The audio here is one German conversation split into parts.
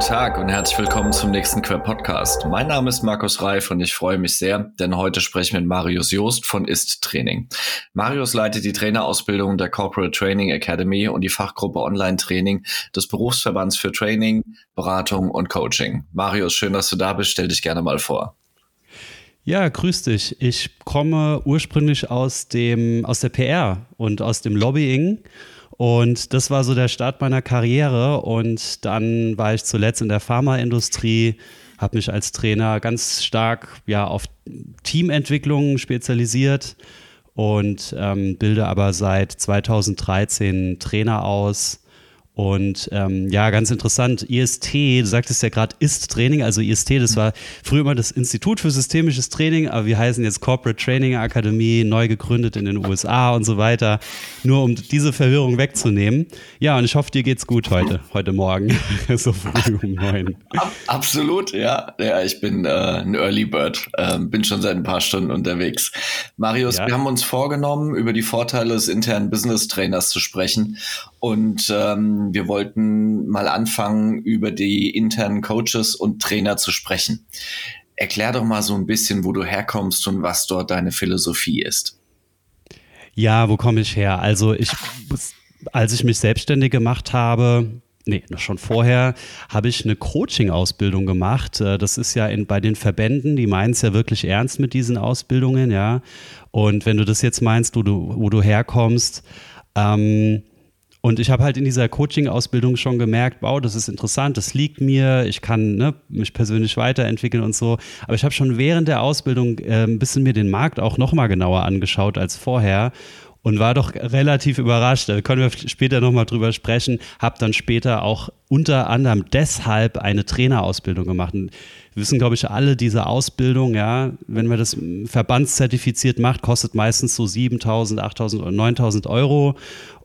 guten Tag und herzlich willkommen zum nächsten Quer Podcast. Mein Name ist Markus Reif und ich freue mich sehr, denn heute sprechen wir mit Marius Joost von Ist Training. Marius leitet die Trainerausbildung der Corporate Training Academy und die Fachgruppe Online Training des Berufsverbands für Training, Beratung und Coaching. Marius, schön, dass du da bist. Stell dich gerne mal vor. Ja, grüß dich. Ich komme ursprünglich aus dem aus der PR und aus dem Lobbying und das war so der Start meiner Karriere. Und dann war ich zuletzt in der Pharmaindustrie, habe mich als Trainer ganz stark ja, auf Teamentwicklung spezialisiert und ähm, bilde aber seit 2013 Trainer aus und ähm, ja, ganz interessant, IST, du sagtest ja gerade IST-Training, also IST, das war früher immer das Institut für systemisches Training, aber wir heißen jetzt Corporate Training Akademie, neu gegründet in den USA und so weiter, nur um diese Verwirrung wegzunehmen. Ja, und ich hoffe, dir geht's gut heute, heute Morgen, so früh um neun. Absolut, ja. Ja, ich bin äh, ein Early Bird, äh, bin schon seit ein paar Stunden unterwegs. Marius, ja. wir haben uns vorgenommen, über die Vorteile des internen Business Trainers zu sprechen und ähm, wir wollten mal anfangen, über die internen Coaches und Trainer zu sprechen. Erklär doch mal so ein bisschen, wo du herkommst und was dort deine Philosophie ist. Ja, wo komme ich her? Also ich, als ich mich selbstständig gemacht habe, nee, schon vorher, habe ich eine Coaching-Ausbildung gemacht. Äh, das ist ja in, bei den Verbänden, die meinen es ja wirklich ernst mit diesen Ausbildungen, ja. Und wenn du das jetzt meinst, wo du, wo du herkommst, ähm, und ich habe halt in dieser Coaching-Ausbildung schon gemerkt, wow, das ist interessant, das liegt mir, ich kann ne, mich persönlich weiterentwickeln und so. Aber ich habe schon während der Ausbildung äh, ein bisschen mir den Markt auch nochmal genauer angeschaut als vorher und war doch relativ überrascht. Da können wir später nochmal drüber sprechen. Habe dann später auch unter anderem deshalb eine Trainerausbildung gemacht. Und wir wissen, glaube ich, alle, diese Ausbildung, ja, wenn man das verbandszertifiziert macht, kostet meistens so 7.000, 8.000 oder 9.000 Euro.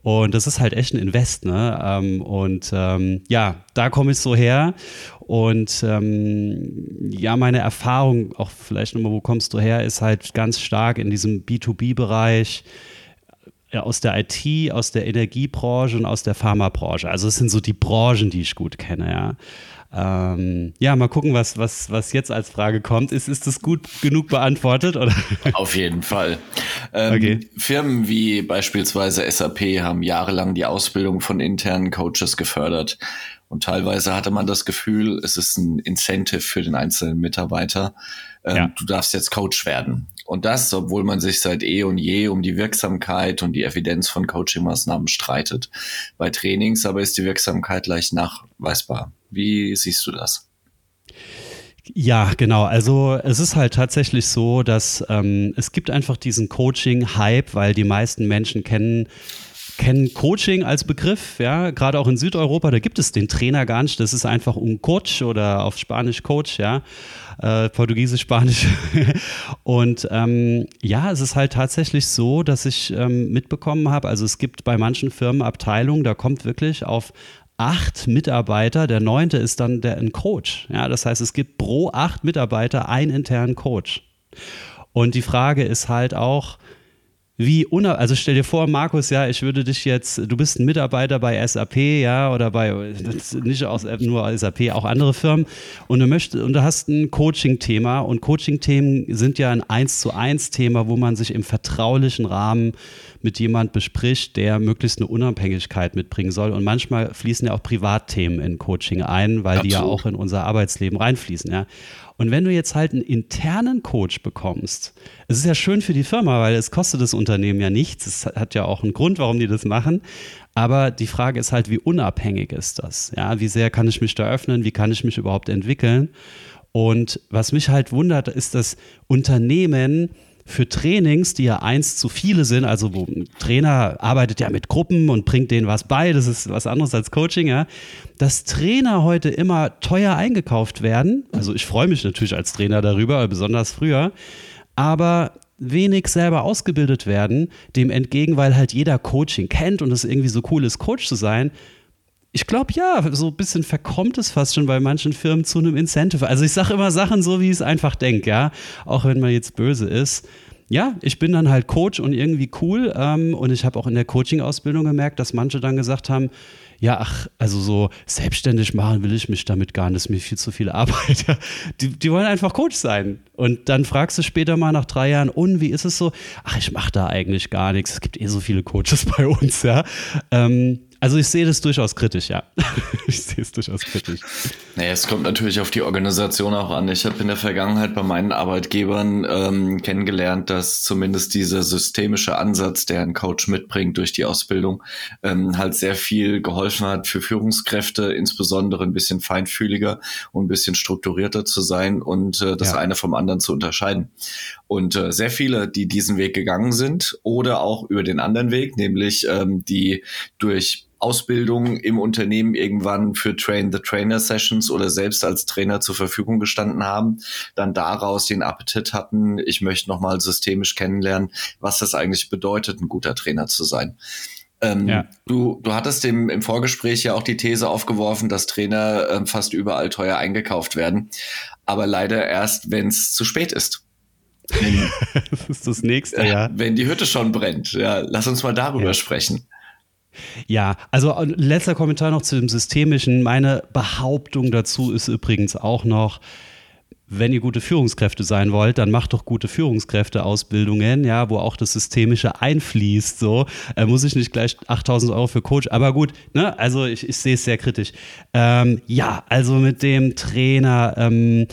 Und das ist halt echt ein Invest, ne? Ähm, und ähm, ja, da komme ich so her. Und ähm, ja, meine Erfahrung, auch vielleicht nochmal, wo kommst du her, ist halt ganz stark in diesem B2B-Bereich ja, aus der IT, aus der Energiebranche und aus der Pharmabranche. Also es sind so die Branchen, die ich gut kenne, ja. Ähm, ja, mal gucken, was, was, was jetzt als Frage kommt. Ist, ist das gut genug beantwortet? Oder? Auf jeden Fall. Ähm, okay. Firmen wie beispielsweise SAP haben jahrelang die Ausbildung von internen Coaches gefördert. Und teilweise hatte man das Gefühl, es ist ein Incentive für den einzelnen Mitarbeiter. Ähm, ja. Du darfst jetzt Coach werden. Und das, obwohl man sich seit eh und je um die Wirksamkeit und die Evidenz von Coaching-Maßnahmen streitet. Bei Trainings aber ist die Wirksamkeit leicht nachweisbar. Wie siehst du das? Ja, genau. Also es ist halt tatsächlich so, dass ähm, es gibt einfach diesen Coaching-Hype, weil die meisten Menschen kennen kennen Coaching als Begriff, ja, gerade auch in Südeuropa, da gibt es den Trainer gar nicht, das ist einfach um Coach oder auf Spanisch Coach, ja, äh, Portugiesisch, Spanisch. und ähm, ja, es ist halt tatsächlich so, dass ich ähm, mitbekommen habe, also es gibt bei manchen Firmen Abteilungen, da kommt wirklich auf acht Mitarbeiter, der neunte ist dann der ein Coach. Ja, das heißt, es gibt pro acht Mitarbeiter einen internen Coach. Und die Frage ist halt auch, wie uner also stell dir vor, Markus, ja, ich würde dich jetzt, du bist ein Mitarbeiter bei SAP, ja, oder bei nicht aus, nur SAP, auch andere Firmen, und du möchtest, und du hast ein Coaching-Thema und Coaching-Themen sind ja ein eins zu eins Thema, wo man sich im vertraulichen Rahmen mit jemand bespricht, der möglichst eine Unabhängigkeit mitbringen soll. Und manchmal fließen ja auch Privatthemen in Coaching ein, weil Absolut. die ja auch in unser Arbeitsleben reinfließen, ja. Und wenn du jetzt halt einen internen Coach bekommst, es ist ja schön für die Firma, weil es kostet das Unternehmen ja nichts. Es hat ja auch einen Grund, warum die das machen. Aber die Frage ist halt, wie unabhängig ist das? Ja, wie sehr kann ich mich da öffnen? Wie kann ich mich überhaupt entwickeln? Und was mich halt wundert, ist, dass Unternehmen für Trainings, die ja eins zu viele sind, also wo ein Trainer arbeitet ja mit Gruppen und bringt denen was bei, das ist was anderes als Coaching, ja, dass Trainer heute immer teuer eingekauft werden. Also ich freue mich natürlich als Trainer darüber, besonders früher, aber wenig selber ausgebildet werden, dem entgegen, weil halt jeder Coaching kennt und es irgendwie so cool ist, Coach zu sein, ich glaube ja, so ein bisschen verkommt es fast schon bei manchen Firmen zu einem Incentive. Also ich sage immer Sachen so, wie ich es einfach denke, ja. Auch wenn man jetzt böse ist. Ja, ich bin dann halt Coach und irgendwie cool. Ähm, und ich habe auch in der Coaching-Ausbildung gemerkt, dass manche dann gesagt haben, ja, ach, also so selbstständig machen will ich mich damit gar nicht, ist mir viel zu viel Arbeit. Die, die wollen einfach Coach sein. Und dann fragst du später mal nach drei Jahren, und wie ist es so? Ach, ich mache da eigentlich gar nichts. Es gibt eh so viele Coaches bei uns, ja. Ähm, also ich sehe das durchaus kritisch, ja. ich sehe es durchaus kritisch. Naja, es kommt natürlich auf die Organisation auch an. Ich habe in der Vergangenheit bei meinen Arbeitgebern ähm, kennengelernt, dass zumindest dieser systemische Ansatz, der ein Coach mitbringt durch die Ausbildung, ähm, halt sehr viel geholfen hat für Führungskräfte, insbesondere ein bisschen feinfühliger und ein bisschen strukturierter zu sein und äh, das ja. eine vom anderen zu unterscheiden. Und äh, sehr viele, die diesen Weg gegangen sind oder auch über den anderen Weg, nämlich ähm, die durch Ausbildung im Unternehmen irgendwann für Train the Trainer Sessions oder selbst als Trainer zur Verfügung gestanden haben, dann daraus den Appetit hatten, ich möchte nochmal systemisch kennenlernen, was das eigentlich bedeutet, ein guter Trainer zu sein. Ähm, ja. du, du hattest im, im Vorgespräch ja auch die These aufgeworfen, dass Trainer ähm, fast überall teuer eingekauft werden, aber leider erst, wenn es zu spät ist. Wenn, das ist das nächste, ja. Wenn die Hütte schon brennt. Ja, lass uns mal darüber ja. sprechen. Ja, also äh, letzter Kommentar noch zu dem Systemischen. Meine Behauptung dazu ist übrigens auch noch, wenn ihr gute Führungskräfte sein wollt, dann macht doch gute Führungskräfteausbildungen, ja, wo auch das Systemische einfließt. So äh, muss ich nicht gleich 8000 Euro für Coach, aber gut, ne, also ich, ich sehe es sehr kritisch. Ähm, ja, also mit dem Trainer, ähm,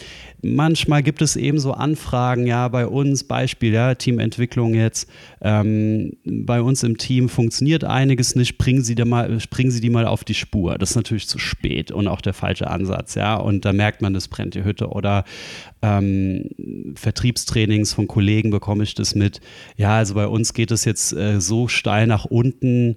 manchmal gibt es eben so Anfragen, ja, bei uns, Beispiel, ja, Teamentwicklung jetzt, ähm, bei uns im Team funktioniert einiges nicht, bringen Sie, da mal, bringen Sie die mal auf die Spur. Das ist natürlich zu spät und auch der falsche Ansatz, ja, und da merkt man, das brennt die Hütte oder ähm, Vertriebstrainings von Kollegen bekomme ich das mit. Ja, also bei uns geht es jetzt äh, so steil nach unten,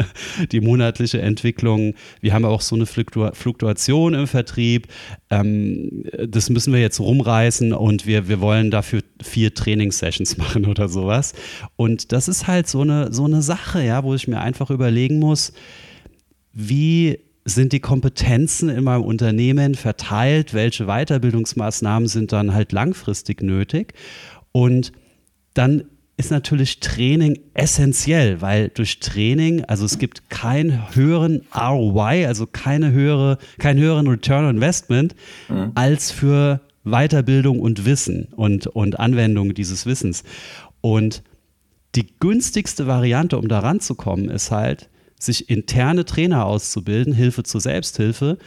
die monatliche Entwicklung. Wir haben auch so eine Fluktu Fluktuation im Vertrieb. Ähm, das müssen wir jetzt rumreißen und wir, wir wollen dafür vier Trainingssessions machen oder sowas. Und das ist halt so eine, so eine Sache, ja, wo ich mir einfach überlegen muss, wie sind die Kompetenzen in meinem Unternehmen verteilt, welche Weiterbildungsmaßnahmen sind dann halt langfristig nötig. Und dann ist natürlich Training essentiell, weil durch Training, also es gibt keinen höheren ROI, also keine höhere, keinen höheren Return on Investment mhm. als für Weiterbildung und Wissen und, und Anwendung dieses Wissens. Und die günstigste Variante, um da ranzukommen, ist halt, sich interne Trainer auszubilden, Hilfe zur Selbsthilfe,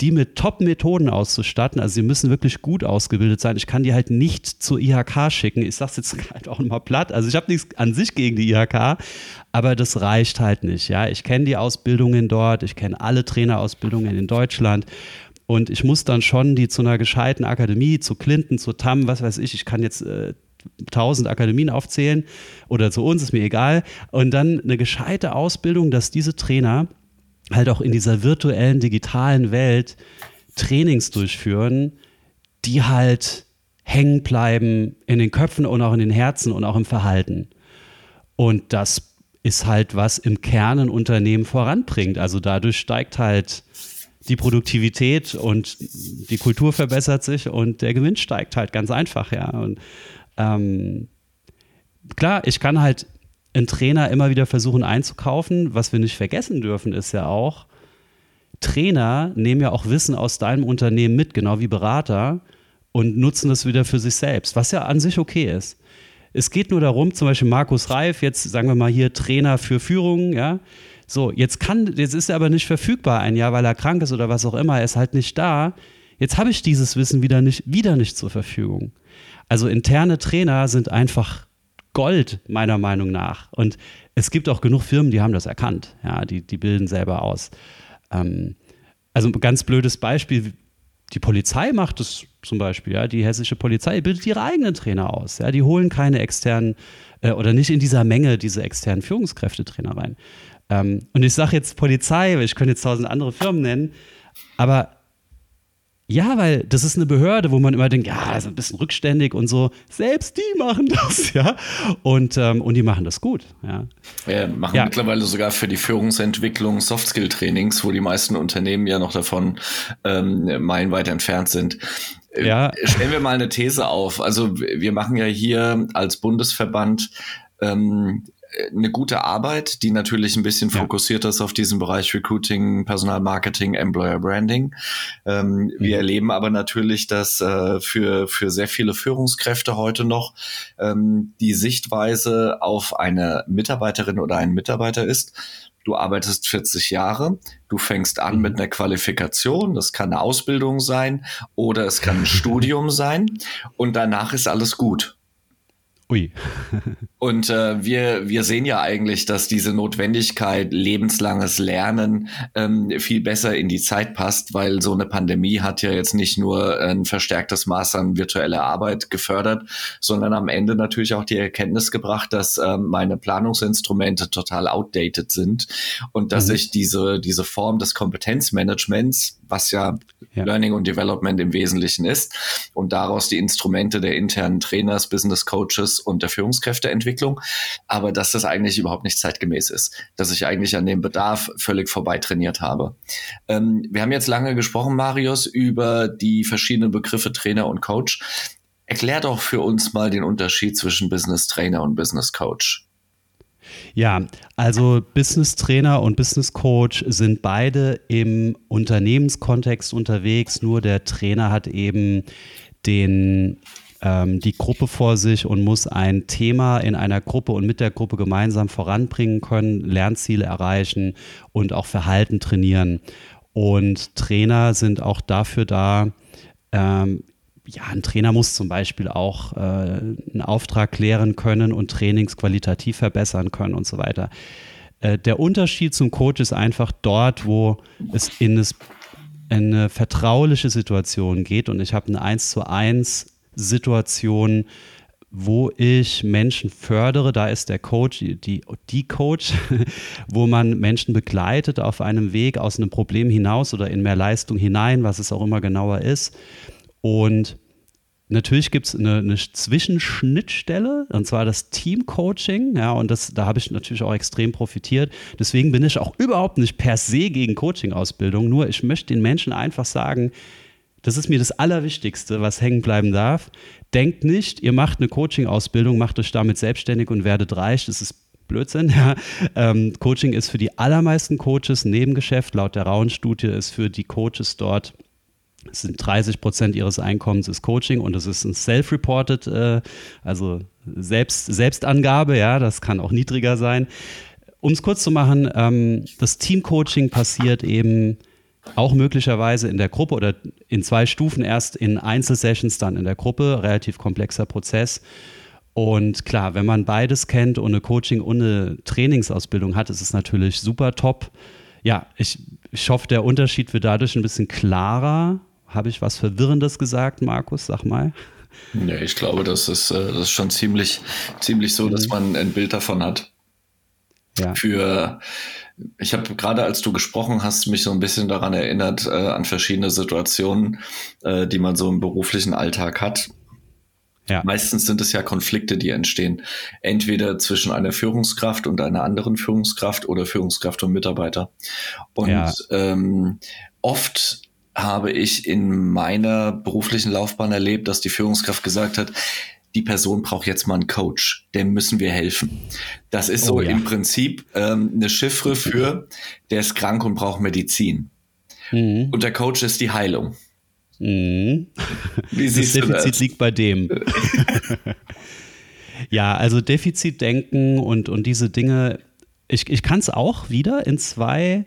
die mit Top-Methoden auszustatten. Also sie müssen wirklich gut ausgebildet sein. Ich kann die halt nicht zur IHK schicken. Ich sage es jetzt halt auch mal platt. Also ich habe nichts an sich gegen die IHK, aber das reicht halt nicht. Ja, ich kenne die Ausbildungen dort, ich kenne alle Trainerausbildungen in Deutschland. Und ich muss dann schon die zu einer gescheiten Akademie, zu Clinton, zu TAM, was weiß ich, ich kann jetzt äh, tausend Akademien aufzählen oder zu uns, ist mir egal. Und dann eine gescheite Ausbildung, dass diese Trainer halt auch in dieser virtuellen, digitalen Welt Trainings durchführen, die halt hängen bleiben in den Köpfen und auch in den Herzen und auch im Verhalten. Und das ist halt, was im Kern ein Unternehmen voranbringt. Also dadurch steigt halt die Produktivität und die Kultur verbessert sich und der Gewinn steigt halt ganz einfach, ja. Und ähm, klar, ich kann halt einen Trainer immer wieder versuchen einzukaufen. Was wir nicht vergessen dürfen, ist ja auch, Trainer nehmen ja auch Wissen aus deinem Unternehmen mit, genau wie Berater, und nutzen das wieder für sich selbst, was ja an sich okay ist. Es geht nur darum, zum Beispiel Markus Reif, jetzt sagen wir mal hier Trainer für Führung, ja. So, jetzt kann, jetzt ist er aber nicht verfügbar ein Jahr, weil er krank ist oder was auch immer, er ist halt nicht da. Jetzt habe ich dieses Wissen wieder nicht, wieder nicht zur Verfügung. Also interne Trainer sind einfach Gold, meiner Meinung nach. Und es gibt auch genug Firmen, die haben das erkannt. Ja, die, die bilden selber aus. Ähm, also ein ganz blödes Beispiel, die Polizei macht es zum Beispiel, ja, die hessische Polizei bildet ihre eigenen Trainer aus. Ja, die holen keine externen äh, oder nicht in dieser Menge diese externen Führungskräftetrainer rein. Ähm, und ich sage jetzt Polizei, ich könnte jetzt tausend andere Firmen nennen, aber ja, weil das ist eine Behörde, wo man immer denkt, ja, ist ein bisschen rückständig und so. Selbst die machen das, ja. Und, ähm, und die machen das gut, ja. Wir machen ja. mittlerweile sogar für die Führungsentwicklung Softskill-Trainings, wo die meisten Unternehmen ja noch davon ähm, meilenweit entfernt sind. Ja. Stellen wir mal eine These auf. Also wir machen ja hier als Bundesverband ähm, eine gute Arbeit, die natürlich ein bisschen ja. fokussiert ist auf diesen Bereich Recruiting, Personalmarketing, Employer Branding. Ähm, mhm. Wir erleben aber natürlich, dass äh, für, für sehr viele Führungskräfte heute noch ähm, die Sichtweise auf eine Mitarbeiterin oder einen Mitarbeiter ist, du arbeitest 40 Jahre, du fängst an mhm. mit einer Qualifikation, das kann eine Ausbildung sein oder es kann ein Studium sein und danach ist alles gut. Ui. und äh, wir, wir sehen ja eigentlich, dass diese Notwendigkeit, lebenslanges Lernen ähm, viel besser in die Zeit passt, weil so eine Pandemie hat ja jetzt nicht nur ein verstärktes Maß an virtueller Arbeit gefördert, sondern am Ende natürlich auch die Erkenntnis gebracht, dass ähm, meine Planungsinstrumente total outdated sind und dass mhm. ich diese, diese Form des Kompetenzmanagements, was ja, ja Learning und Development im Wesentlichen ist, und daraus die Instrumente der internen Trainers, Business Coaches, und der Führungskräfteentwicklung, aber dass das eigentlich überhaupt nicht zeitgemäß ist, dass ich eigentlich an dem Bedarf völlig vorbei trainiert habe. Ähm, wir haben jetzt lange gesprochen, Marius, über die verschiedenen Begriffe Trainer und Coach. Erklär doch für uns mal den Unterschied zwischen Business Trainer und Business Coach. Ja, also Business Trainer und Business Coach sind beide im Unternehmenskontext unterwegs, nur der Trainer hat eben den ähm, die Gruppe vor sich und muss ein Thema in einer Gruppe und mit der Gruppe gemeinsam voranbringen können, Lernziele erreichen und auch Verhalten trainieren. Und Trainer sind auch dafür da, ähm, ja, ein Trainer muss zum Beispiel auch äh, einen Auftrag klären können und Trainings qualitativ verbessern können und so weiter. Äh, der Unterschied zum Coach ist einfach dort, wo es in das eine vertrauliche Situation geht und ich habe eine 1 zu 1 Situation, wo ich Menschen fördere, da ist der Coach, die, die Coach, wo man Menschen begleitet auf einem Weg aus einem Problem hinaus oder in mehr Leistung hinein, was es auch immer genauer ist. Und natürlich gibt es eine, eine, Zwischenschnittstelle, und zwar das Teamcoaching. Ja, und das, da habe ich natürlich auch extrem profitiert. Deswegen bin ich auch überhaupt nicht per se gegen Coaching-Ausbildung. Nur ich möchte den Menschen einfach sagen, das ist mir das Allerwichtigste, was hängen bleiben darf. Denkt nicht, ihr macht eine Coaching-Ausbildung, macht euch damit selbstständig und werdet reich. Das ist Blödsinn. Ja. Ähm, Coaching ist für die allermeisten Coaches ein Nebengeschäft. Laut der Rauen-Studie ist für die Coaches dort es sind 30 Prozent ihres Einkommens ist Coaching und es ist ein self-reported, äh, also Selbst, Selbstangabe, ja, das kann auch niedriger sein. Um es kurz zu machen, ähm, das Teamcoaching passiert eben auch möglicherweise in der Gruppe oder in zwei Stufen erst in Einzelsessions, dann in der Gruppe, relativ komplexer Prozess. Und klar, wenn man beides kennt und eine Coaching- und eine Trainingsausbildung hat, ist es natürlich super top. Ja, ich, ich hoffe, der Unterschied wird dadurch ein bisschen klarer. Habe ich was Verwirrendes gesagt, Markus? Sag mal. Ja, ich glaube, das ist, äh, das ist schon ziemlich, ziemlich so, dass mhm. man ein Bild davon hat. Ja. Für ich habe gerade, als du gesprochen hast, mich so ein bisschen daran erinnert, äh, an verschiedene Situationen, äh, die man so im beruflichen Alltag hat. Ja. Meistens sind es ja Konflikte, die entstehen. Entweder zwischen einer Führungskraft und einer anderen Führungskraft oder Führungskraft und Mitarbeiter. Und ja. ähm, oft habe ich in meiner beruflichen Laufbahn erlebt, dass die Führungskraft gesagt hat, die Person braucht jetzt mal einen Coach, dem müssen wir helfen. Das ist so oh, ja. im Prinzip ähm, eine Chiffre für, der ist krank und braucht Medizin. Mhm. Und der Coach ist die Heilung. Mhm. Das Defizit das? liegt bei dem. ja, also Defizitdenken und, und diese Dinge, ich, ich kann es auch wieder in zwei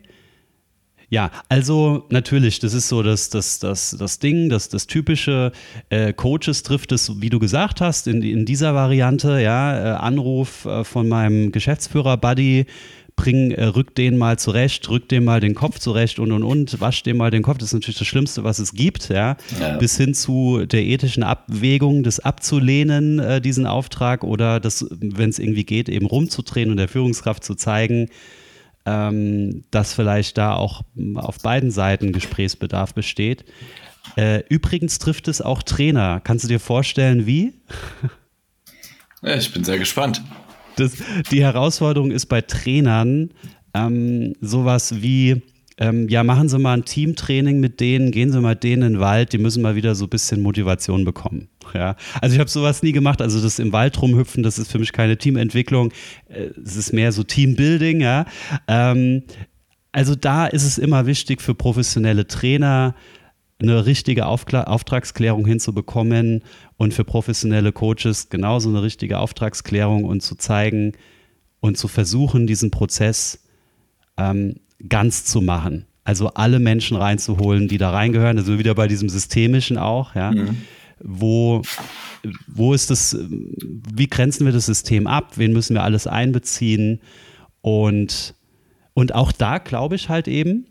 ja, also natürlich, das ist so das, das, das, das Ding, das, das typische äh, Coaches trifft es, wie du gesagt hast, in, in dieser Variante, ja, äh, Anruf äh, von meinem Geschäftsführer-Buddy, bring, äh, rück den mal zurecht, rück dem mal den Kopf zurecht und und und, wasch dem mal den Kopf. Das ist natürlich das Schlimmste, was es gibt, ja. ja. Bis hin zu der ethischen Abwägung, das abzulehnen, äh, diesen Auftrag, oder das, wenn es irgendwie geht, eben rumzudrehen und der Führungskraft zu zeigen, ähm, dass vielleicht da auch auf beiden Seiten Gesprächsbedarf besteht. Äh, übrigens trifft es auch Trainer. Kannst du dir vorstellen, wie? Ja, ich bin sehr gespannt. Das, die Herausforderung ist bei Trainern ähm, sowas wie, ähm, ja, machen Sie mal ein Teamtraining mit denen, gehen Sie mal denen in den Wald, die müssen mal wieder so ein bisschen Motivation bekommen. Ja. Also ich habe sowas nie gemacht. Also das im Wald rumhüpfen, das ist für mich keine Teamentwicklung. Äh, es ist mehr so Teambuilding, ja. Ähm, also da ist es immer wichtig für professionelle Trainer, eine richtige Aufkla Auftragsklärung hinzubekommen und für professionelle Coaches genauso eine richtige Auftragsklärung und zu zeigen und zu versuchen, diesen Prozess ähm, ganz zu machen. Also alle Menschen reinzuholen, die da reingehören, also wieder bei diesem Systemischen auch, ja. Mhm. Wo, wo ist das, wie grenzen wir das System ab? Wen müssen wir alles einbeziehen? Und, und auch da glaube ich halt eben,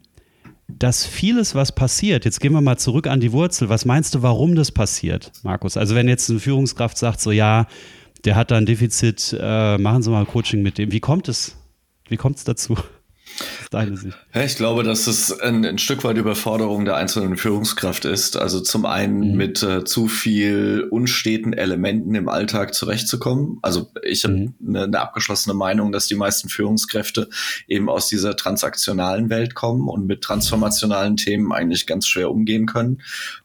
dass vieles, was passiert, jetzt gehen wir mal zurück an die Wurzel, was meinst du, warum das passiert, Markus? Also wenn jetzt eine Führungskraft sagt, so ja, der hat da ein Defizit, äh, machen Sie mal Coaching mit dem. Wie kommt es? Wie kommt es dazu? Deine Sicht? Ich glaube, dass es ein, ein, Stück weit Überforderung der einzelnen Führungskraft ist. Also zum einen mhm. mit äh, zu viel unsteten Elementen im Alltag zurechtzukommen. Also ich habe mhm. eine, eine, abgeschlossene Meinung, dass die meisten Führungskräfte eben aus dieser transaktionalen Welt kommen und mit transformationalen Themen eigentlich ganz schwer umgehen können.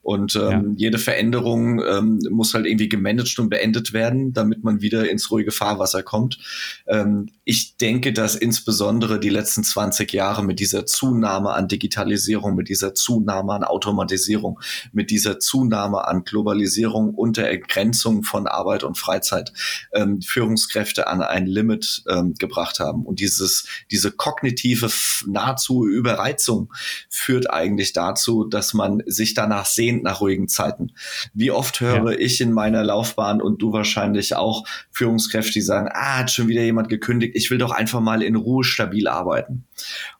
Und ähm, ja. jede Veränderung ähm, muss halt irgendwie gemanagt und beendet werden, damit man wieder ins ruhige Fahrwasser kommt. Ähm, ich denke, dass insbesondere die letzten 20 Jahre mit dieser Zunahme an Digitalisierung, mit dieser Zunahme an Automatisierung, mit dieser Zunahme an Globalisierung und der Ergrenzung von Arbeit und Freizeit ähm, Führungskräfte an ein Limit ähm, gebracht haben. Und dieses, diese kognitive nahezu Überreizung führt eigentlich dazu, dass man sich danach sehnt nach ruhigen Zeiten. Wie oft höre ja. ich in meiner Laufbahn und du wahrscheinlich auch Führungskräfte, die sagen, ah, hat schon wieder jemand gekündigt, ich will doch einfach mal in Ruhe stabil arbeiten.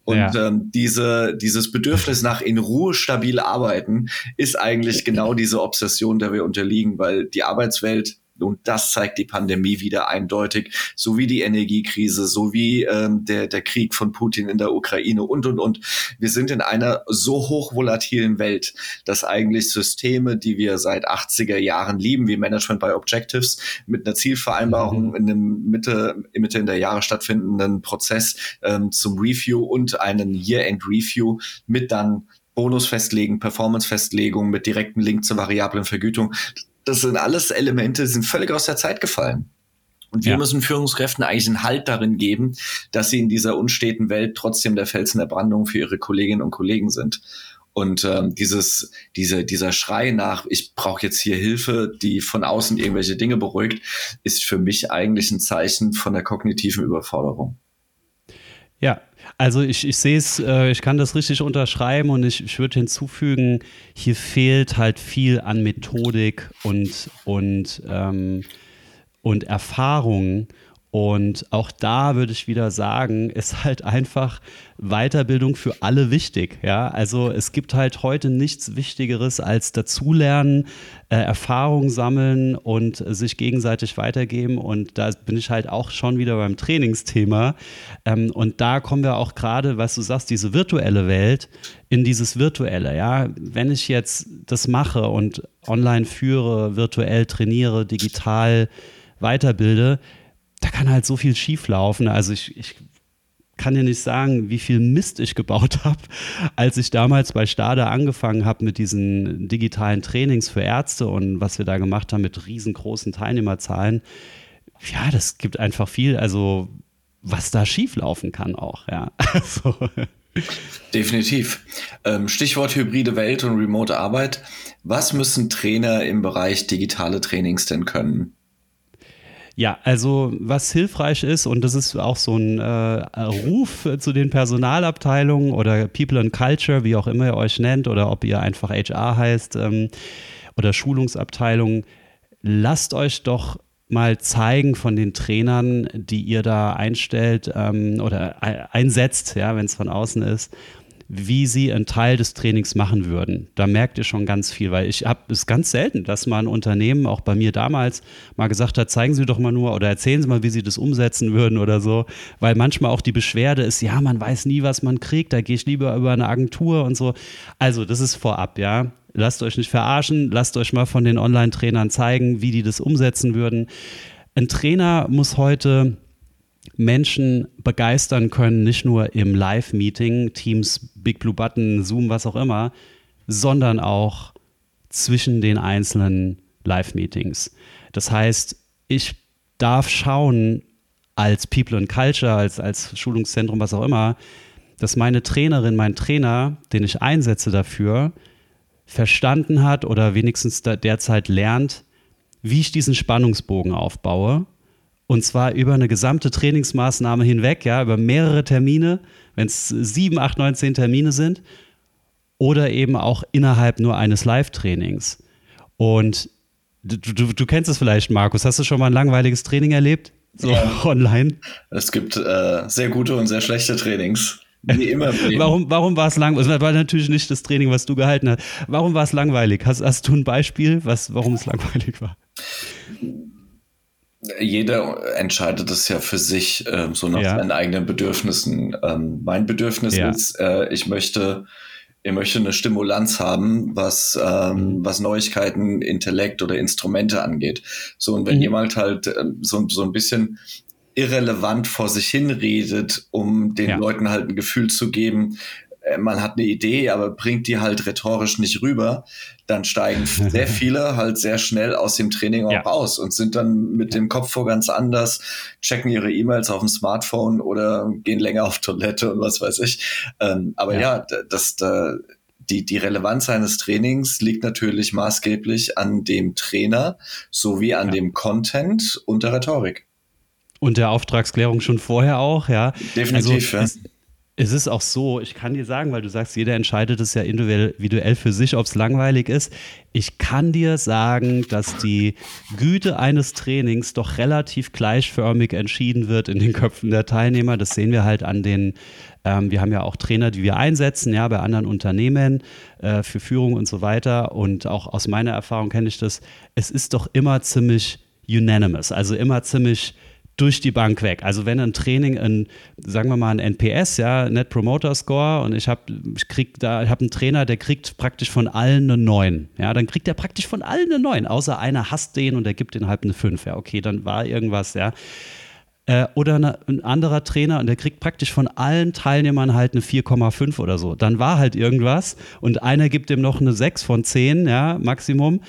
Und ja. ähm, diese, dieses Bedürfnis nach in Ruhe stabil arbeiten ist eigentlich genau diese Obsession, der wir unterliegen, weil die Arbeitswelt und das zeigt die Pandemie wieder eindeutig, sowie die Energiekrise, sowie ähm, der, der Krieg von Putin in der Ukraine und, und, und. Wir sind in einer so hochvolatilen Welt, dass eigentlich Systeme, die wir seit 80er Jahren lieben, wie Management by Objectives, mit einer Zielvereinbarung mhm. in einem Mitte, Mitte in der Jahre stattfindenden Prozess ähm, zum Review und einen Year-End-Review mit dann Bonus festlegen, Performance-Festlegung mit direktem Link zur variablen Vergütung das sind alles Elemente, die sind völlig aus der Zeit gefallen. Und wir ja. müssen Führungskräften eigentlich einen Halt darin geben, dass sie in dieser unsteten Welt trotzdem der Felsen der Brandung für ihre Kolleginnen und Kollegen sind. Und ähm, dieses, diese, dieser Schrei nach, ich brauche jetzt hier Hilfe, die von außen irgendwelche Dinge beruhigt, ist für mich eigentlich ein Zeichen von der kognitiven Überforderung. Ja, also ich, ich sehe es, äh, ich kann das richtig unterschreiben und ich, ich würde hinzufügen, hier fehlt halt viel an Methodik und, und, ähm, und Erfahrung. Und auch da würde ich wieder sagen, ist halt einfach Weiterbildung für alle wichtig. Ja, also es gibt halt heute nichts Wichtigeres als dazulernen, äh, Erfahrung sammeln und sich gegenseitig weitergeben. Und da bin ich halt auch schon wieder beim Trainingsthema. Ähm, und da kommen wir auch gerade, was du sagst, diese virtuelle Welt in dieses virtuelle. Ja, wenn ich jetzt das mache und online führe, virtuell trainiere, digital weiterbilde, da kann halt so viel schief laufen. Also ich, ich kann dir nicht sagen, wie viel Mist ich gebaut habe, als ich damals bei Stade angefangen habe mit diesen digitalen Trainings für Ärzte und was wir da gemacht haben mit riesengroßen Teilnehmerzahlen. Ja, das gibt einfach viel, also was da schief laufen kann auch, ja. Also. Definitiv. Ähm, Stichwort hybride Welt und remote Arbeit. Was müssen Trainer im Bereich digitale Trainings denn können? Ja, also was hilfreich ist, und das ist auch so ein äh, Ruf zu den Personalabteilungen oder People and Culture, wie auch immer ihr euch nennt, oder ob ihr einfach HR heißt ähm, oder Schulungsabteilung, lasst euch doch mal zeigen von den Trainern, die ihr da einstellt ähm, oder einsetzt, ja, wenn es von außen ist, wie sie einen Teil des Trainings machen würden. Da merkt ihr schon ganz viel, weil ich habe es ganz selten, dass mal ein Unternehmen, auch bei mir damals, mal gesagt hat, zeigen Sie doch mal nur oder erzählen Sie mal, wie Sie das umsetzen würden oder so, weil manchmal auch die Beschwerde ist, ja, man weiß nie, was man kriegt, da gehe ich lieber über eine Agentur und so. Also, das ist vorab, ja. Lasst euch nicht verarschen, lasst euch mal von den Online-Trainern zeigen, wie die das umsetzen würden. Ein Trainer muss heute Menschen begeistern können, nicht nur im Live-Meeting, Teams, Big Blue Button, Zoom, was auch immer, sondern auch zwischen den einzelnen Live-Meetings. Das heißt, ich darf schauen als People and Culture, als, als Schulungszentrum, was auch immer, dass meine Trainerin, mein Trainer, den ich einsetze dafür, verstanden hat oder wenigstens derzeit lernt, wie ich diesen Spannungsbogen aufbaue. Und zwar über eine gesamte Trainingsmaßnahme hinweg, ja, über mehrere Termine, wenn es sieben, acht, neun, zehn Termine sind, oder eben auch innerhalb nur eines Live-Trainings. Und du, du, du kennst es vielleicht, Markus. Hast du schon mal ein langweiliges Training erlebt? So ja. online? Es gibt äh, sehr gute und sehr schlechte Trainings. Wie immer. warum, warum war es langweilig? Das war natürlich nicht das Training, was du gehalten hast. Warum war es langweilig? Hast, hast du ein Beispiel, was, warum es langweilig war? Jeder entscheidet es ja für sich, äh, so nach ja. seinen eigenen Bedürfnissen. Ähm, mein Bedürfnis ja. ist, äh, ich möchte ich möchte eine Stimulanz haben, was, ähm, mhm. was Neuigkeiten, Intellekt oder Instrumente angeht. So, und wenn mhm. jemand halt äh, so, so ein bisschen irrelevant vor sich hin redet, um den ja. Leuten halt ein Gefühl zu geben, man hat eine Idee, aber bringt die halt rhetorisch nicht rüber, dann steigen sehr viele halt sehr schnell aus dem Training auch ja. raus und sind dann mit ja. dem Kopf vor ganz anders, checken ihre E-Mails auf dem Smartphone oder gehen länger auf Toilette und was weiß ich. Ähm, aber ja, ja das, da, die, die Relevanz eines Trainings liegt natürlich maßgeblich an dem Trainer sowie an dem Content und der Rhetorik. Und der Auftragsklärung schon vorher auch, ja. Definitiv, also, ja. Es, es ist auch so, ich kann dir sagen, weil du sagst, jeder entscheidet es ja individuell für sich, ob es langweilig ist. Ich kann dir sagen, dass die Güte eines Trainings doch relativ gleichförmig entschieden wird in den Köpfen der Teilnehmer. Das sehen wir halt an den, ähm, wir haben ja auch Trainer, die wir einsetzen, ja, bei anderen Unternehmen äh, für Führung und so weiter. Und auch aus meiner Erfahrung kenne ich das. Es ist doch immer ziemlich unanimous, also immer ziemlich durch die Bank weg. Also wenn ein Training, ein, sagen wir mal ein NPS, ja, Net Promoter Score, und ich habe ich krieg da, ich habe einen Trainer, der kriegt praktisch von allen eine 9. Ja, dann kriegt er praktisch von allen eine 9, außer einer hasst den und der gibt den halt eine 5. Ja, okay, dann war irgendwas, ja. Äh, oder eine, ein anderer Trainer und der kriegt praktisch von allen Teilnehmern halt eine 4,5 oder so. Dann war halt irgendwas und einer gibt ihm noch eine 6 von 10, ja, Maximum.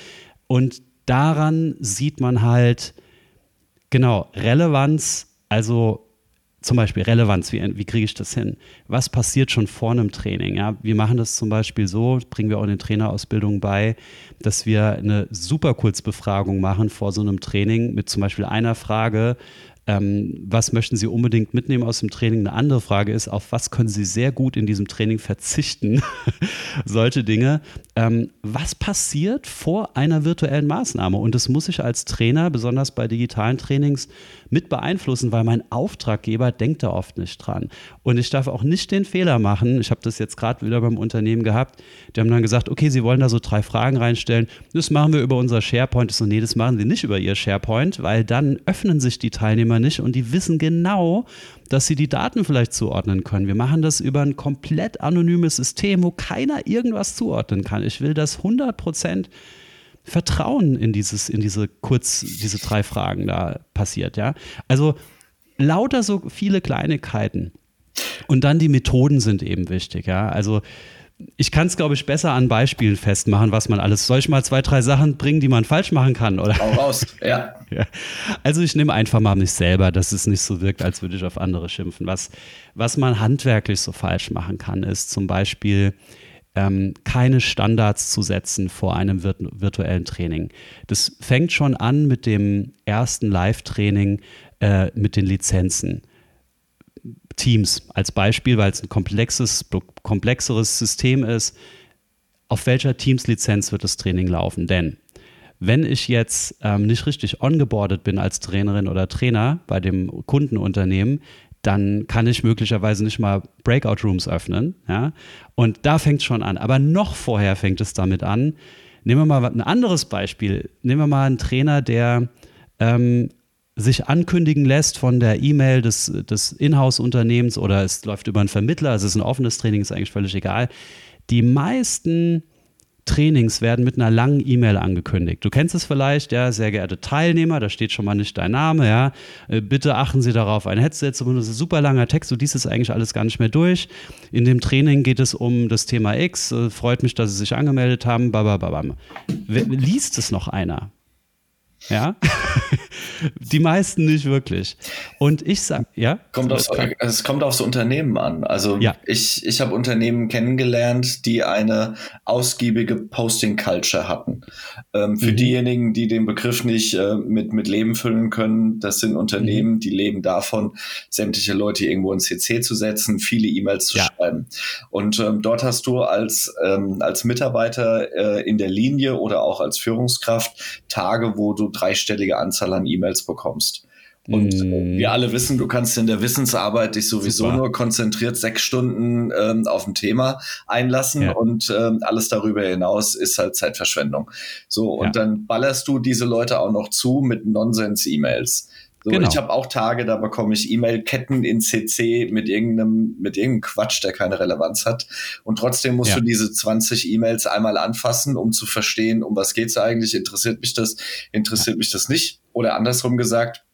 Und daran sieht man halt, Genau, Relevanz, also zum Beispiel Relevanz, wie, wie kriege ich das hin? Was passiert schon vor einem Training? Ja? Wir machen das zum Beispiel so, bringen wir auch in den Trainerausbildungen bei, dass wir eine super Kurzbefragung machen vor so einem Training mit zum Beispiel einer Frage, ähm, was möchten Sie unbedingt mitnehmen aus dem Training? Eine andere Frage ist, auf was können Sie sehr gut in diesem Training verzichten? Solche Dinge. Ähm, was passiert vor einer virtuellen Maßnahme? Und das muss ich als Trainer, besonders bei digitalen Trainings, mit beeinflussen, weil mein Auftraggeber denkt da oft nicht dran. Und ich darf auch nicht den Fehler machen, ich habe das jetzt gerade wieder beim Unternehmen gehabt, die haben dann gesagt, okay, sie wollen da so drei Fragen reinstellen, das machen wir über unser SharePoint. Ich so, nee, das machen sie nicht über ihr SharePoint, weil dann öffnen sich die Teilnehmer nicht und die wissen genau, dass sie die Daten vielleicht zuordnen können. Wir machen das über ein komplett anonymes System, wo keiner irgendwas zuordnen kann. Ich will das 100 Prozent Vertrauen in dieses, in diese kurz, diese drei Fragen da passiert, ja. Also lauter so viele Kleinigkeiten. Und dann die Methoden sind eben wichtig, ja. Also ich kann es, glaube ich, besser an Beispielen festmachen, was man alles. Soll ich mal zwei, drei Sachen bringen, die man falsch machen kann? Oder? Hau raus, ja. ja. Also ich nehme einfach mal mich selber, dass es nicht so wirkt, als würde ich auf andere schimpfen. Was, was man handwerklich so falsch machen kann, ist zum Beispiel ähm, keine Standards zu setzen vor einem virtuellen Training. Das fängt schon an mit dem ersten Live-Training äh, mit den Lizenzen. Teams als Beispiel, weil es ein komplexes, komplexeres System ist. Auf welcher Teams-Lizenz wird das Training laufen? Denn wenn ich jetzt ähm, nicht richtig ongeboardet bin als Trainerin oder Trainer bei dem Kundenunternehmen, dann kann ich möglicherweise nicht mal Breakout Rooms öffnen. Ja? Und da fängt es schon an. Aber noch vorher fängt es damit an. Nehmen wir mal ein anderes Beispiel. Nehmen wir mal einen Trainer, der ähm, sich ankündigen lässt von der E-Mail des, des Inhouse-Unternehmens oder es läuft über einen Vermittler, es ist ein offenes Training, ist eigentlich völlig egal. Die meisten Trainings werden mit einer langen E-Mail angekündigt. Du kennst es vielleicht, ja, sehr geehrte Teilnehmer, da steht schon mal nicht dein Name, ja. Äh, bitte achten Sie darauf, ein Headset zu benutzen. Das ist ein super langer Text, du liest es eigentlich alles gar nicht mehr durch. In dem Training geht es um das Thema X. Äh, freut mich, dass Sie sich angemeldet haben. Babababam. Liest es noch einer? Ja, die meisten nicht wirklich. Und ich sage, ja. Kommt aufs, es kommt aufs Unternehmen an. Also ja. ich, ich habe Unternehmen kennengelernt, die eine ausgiebige Posting-Culture hatten. Ähm, für mhm. diejenigen, die den Begriff nicht äh, mit, mit Leben füllen können, das sind Unternehmen, mhm. die leben davon, sämtliche Leute irgendwo ins CC zu setzen, viele E-Mails zu ja. schreiben. Und ähm, dort hast du als, ähm, als Mitarbeiter äh, in der Linie oder auch als Führungskraft Tage, wo du dreistellige Anzahl an E-Mails bekommst. Und mm. wir alle wissen, du kannst in der Wissensarbeit dich sowieso Super. nur konzentriert sechs Stunden ähm, auf ein Thema einlassen ja. und ähm, alles darüber hinaus ist halt Zeitverschwendung. So, und ja. dann ballerst du diese Leute auch noch zu mit Nonsens-E-Mails. So, genau. Ich habe auch Tage, da bekomme ich E-Mail-Ketten in CC mit irgendeinem, mit irgendeinem Quatsch, der keine Relevanz hat. Und trotzdem musst ja. du diese 20 E-Mails einmal anfassen, um zu verstehen, um was geht's eigentlich, interessiert mich das, interessiert mich das nicht. Oder andersrum gesagt,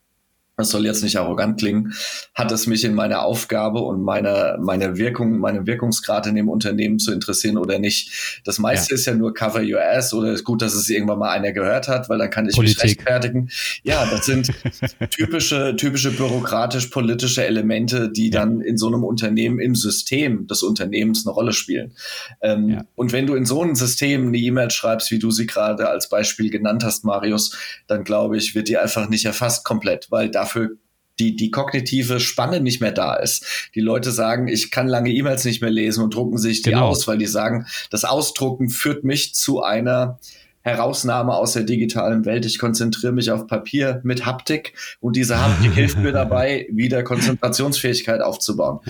das soll jetzt nicht arrogant klingen, hat es mich in meiner Aufgabe und meiner, meiner Wirkung, meinem Wirkungsgrad in dem Unternehmen zu interessieren oder nicht. Das meiste ja. ist ja nur Cover Your Ass oder ist gut, dass es irgendwann mal einer gehört hat, weil dann kann ich Politik. mich rechtfertigen. Ja, das sind typische, typische bürokratisch-politische Elemente, die ja. dann in so einem Unternehmen im System des Unternehmens eine Rolle spielen. Ähm, ja. Und wenn du in so einem System eine E-Mail schreibst, wie du sie gerade als Beispiel genannt hast, Marius, dann glaube ich, wird die einfach nicht erfasst komplett, weil da dafür die, die kognitive Spanne nicht mehr da ist. Die Leute sagen, ich kann lange E-Mails nicht mehr lesen und drucken sich die genau. aus, weil die sagen, das Ausdrucken führt mich zu einer Herausnahme aus der digitalen Welt. Ich konzentriere mich auf Papier mit Haptik und diese Haptik hilft mir dabei, wieder Konzentrationsfähigkeit aufzubauen.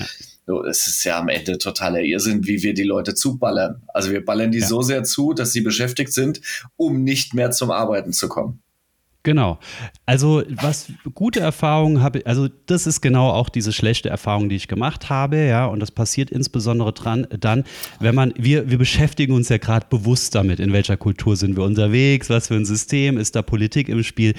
So, es ist ja am Ende totaler Irrsinn, wie wir die Leute zuballern. Also wir ballern die ja. so sehr zu, dass sie beschäftigt sind, um nicht mehr zum Arbeiten zu kommen. Genau. Also, was gute Erfahrungen habe, also das ist genau auch diese schlechte Erfahrung, die ich gemacht habe, ja, und das passiert insbesondere dran, dann, wenn man, wir, wir beschäftigen uns ja gerade bewusst damit, in welcher Kultur sind wir unterwegs, was für ein System, ist da Politik im Spiel.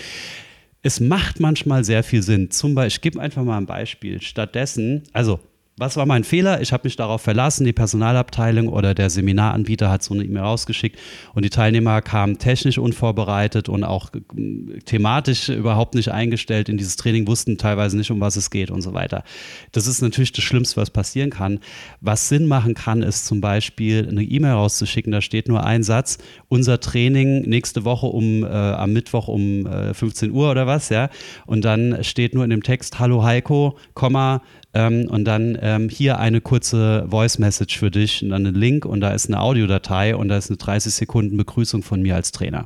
Es macht manchmal sehr viel Sinn. Zum Beispiel, ich gebe einfach mal ein Beispiel. Stattdessen, also was war mein Fehler? Ich habe mich darauf verlassen, die Personalabteilung oder der Seminaranbieter hat so eine E-Mail rausgeschickt und die Teilnehmer kamen technisch unvorbereitet und auch äh, thematisch überhaupt nicht eingestellt in dieses Training, wussten teilweise nicht, um was es geht und so weiter. Das ist natürlich das Schlimmste, was passieren kann. Was Sinn machen kann, ist zum Beispiel eine E-Mail rauszuschicken, da steht nur ein Satz, unser Training nächste Woche um äh, am Mittwoch um äh, 15 Uhr oder was, ja. Und dann steht nur in dem Text, hallo Heiko, Komma, ähm, und dann ähm, hier eine kurze Voice Message für dich und dann ein Link und da ist eine Audiodatei und da ist eine 30 Sekunden Begrüßung von mir als Trainer.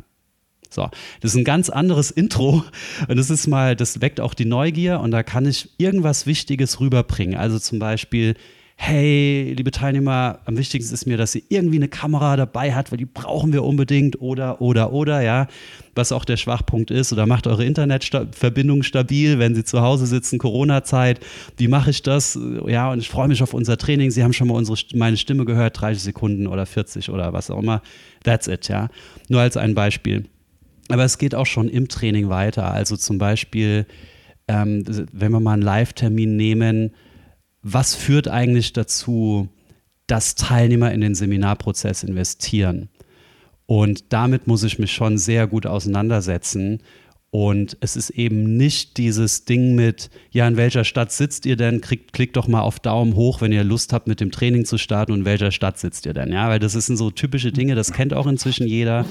So, das ist ein ganz anderes Intro und das ist mal, das weckt auch die Neugier und da kann ich irgendwas Wichtiges rüberbringen. Also zum Beispiel, hey, liebe Teilnehmer, am wichtigsten ist mir, dass ihr irgendwie eine Kamera dabei habt, weil die brauchen wir unbedingt oder, oder, oder, ja, was auch der Schwachpunkt ist. Oder macht eure Internetverbindung stabil, wenn sie zu Hause sitzen, Corona-Zeit. Wie mache ich das? Ja, und ich freue mich auf unser Training. Sie haben schon mal unsere, meine Stimme gehört, 30 Sekunden oder 40 oder was auch immer. That's it, ja. Nur als ein Beispiel. Aber es geht auch schon im Training weiter. Also zum Beispiel, ähm, wenn wir mal einen Live-Termin nehmen, was führt eigentlich dazu, dass Teilnehmer in den Seminarprozess investieren? Und damit muss ich mich schon sehr gut auseinandersetzen. Und es ist eben nicht dieses Ding mit, ja, in welcher Stadt sitzt ihr denn? Klickt, klickt doch mal auf Daumen hoch, wenn ihr Lust habt, mit dem Training zu starten und in welcher Stadt sitzt ihr denn? Ja, weil das sind so typische Dinge, das kennt auch inzwischen jeder.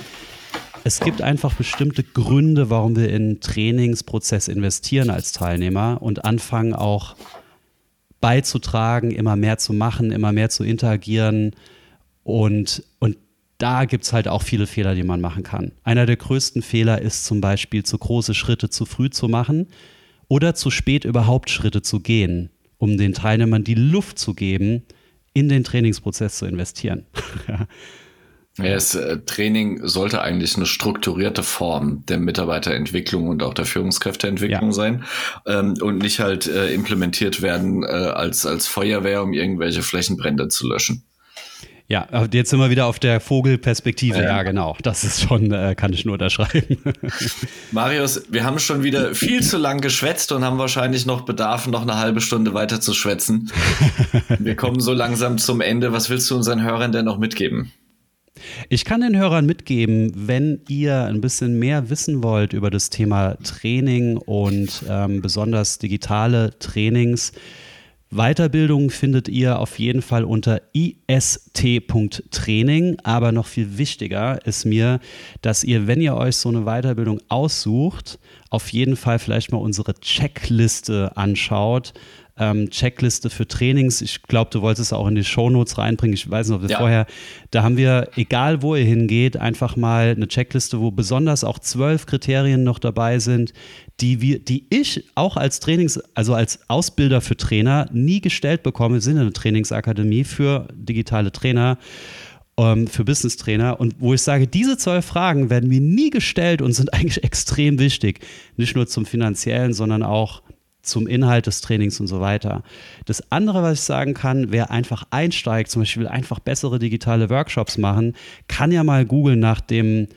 Es gibt einfach bestimmte Gründe, warum wir in Trainingsprozess investieren als Teilnehmer und anfangen auch beizutragen, immer mehr zu machen, immer mehr zu interagieren. Und, und da gibt es halt auch viele Fehler, die man machen kann. Einer der größten Fehler ist zum Beispiel, zu große Schritte zu früh zu machen oder zu spät überhaupt Schritte zu gehen, um den Teilnehmern die Luft zu geben, in den Trainingsprozess zu investieren. Das äh, Training sollte eigentlich eine strukturierte Form der Mitarbeiterentwicklung und auch der Führungskräfteentwicklung ja. sein ähm, und nicht halt äh, implementiert werden äh, als, als Feuerwehr, um irgendwelche Flächenbrände zu löschen. Ja, jetzt sind wir wieder auf der Vogelperspektive. Ja, ja genau. Das ist schon, äh, kann ich nur unterschreiben. Marius, wir haben schon wieder viel zu lang geschwätzt und haben wahrscheinlich noch Bedarf, noch eine halbe Stunde weiter zu schwätzen. Wir kommen so langsam zum Ende. Was willst du unseren Hörern denn noch mitgeben? Ich kann den Hörern mitgeben, wenn ihr ein bisschen mehr wissen wollt über das Thema Training und ähm, besonders digitale Trainings, Weiterbildung findet ihr auf jeden Fall unter ist.training, aber noch viel wichtiger ist mir, dass ihr, wenn ihr euch so eine Weiterbildung aussucht, auf jeden Fall vielleicht mal unsere Checkliste anschaut, ähm, Checkliste für Trainings. Ich glaube, du wolltest es auch in die Shownotes reinbringen. Ich weiß nicht, ob wir ja. vorher, da haben wir, egal wo ihr hingeht, einfach mal eine Checkliste, wo besonders auch zwölf Kriterien noch dabei sind, die wir, die ich auch als Trainings, also als Ausbilder für Trainer nie gestellt bekomme. Wir sind eine Trainingsakademie für digitale Trainer ähm, für Business Trainer und wo ich sage, diese zwölf Fragen werden mir nie gestellt und sind eigentlich extrem wichtig. Nicht nur zum finanziellen, sondern auch zum Inhalt des Trainings und so weiter. Das andere, was ich sagen kann, wer einfach einsteigt, zum Beispiel einfach bessere digitale Workshops machen, kann ja mal googeln nach dem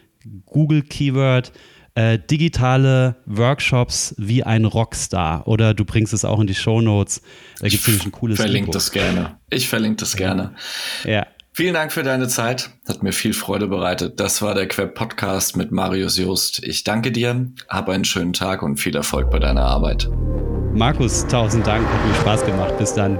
Google-Keyword äh, digitale Workshops wie ein Rockstar oder du bringst es auch in die Show Notes. Da gibt es nämlich ein cooles Verlinke das gerne. Ich verlinke das gerne. Ja. Vielen Dank für deine Zeit. Hat mir viel Freude bereitet. Das war der Queb Podcast mit Marius Just. Ich danke dir, hab einen schönen Tag und viel Erfolg bei deiner Arbeit. Markus, tausend Dank, hat mir Spaß gemacht. Bis dann.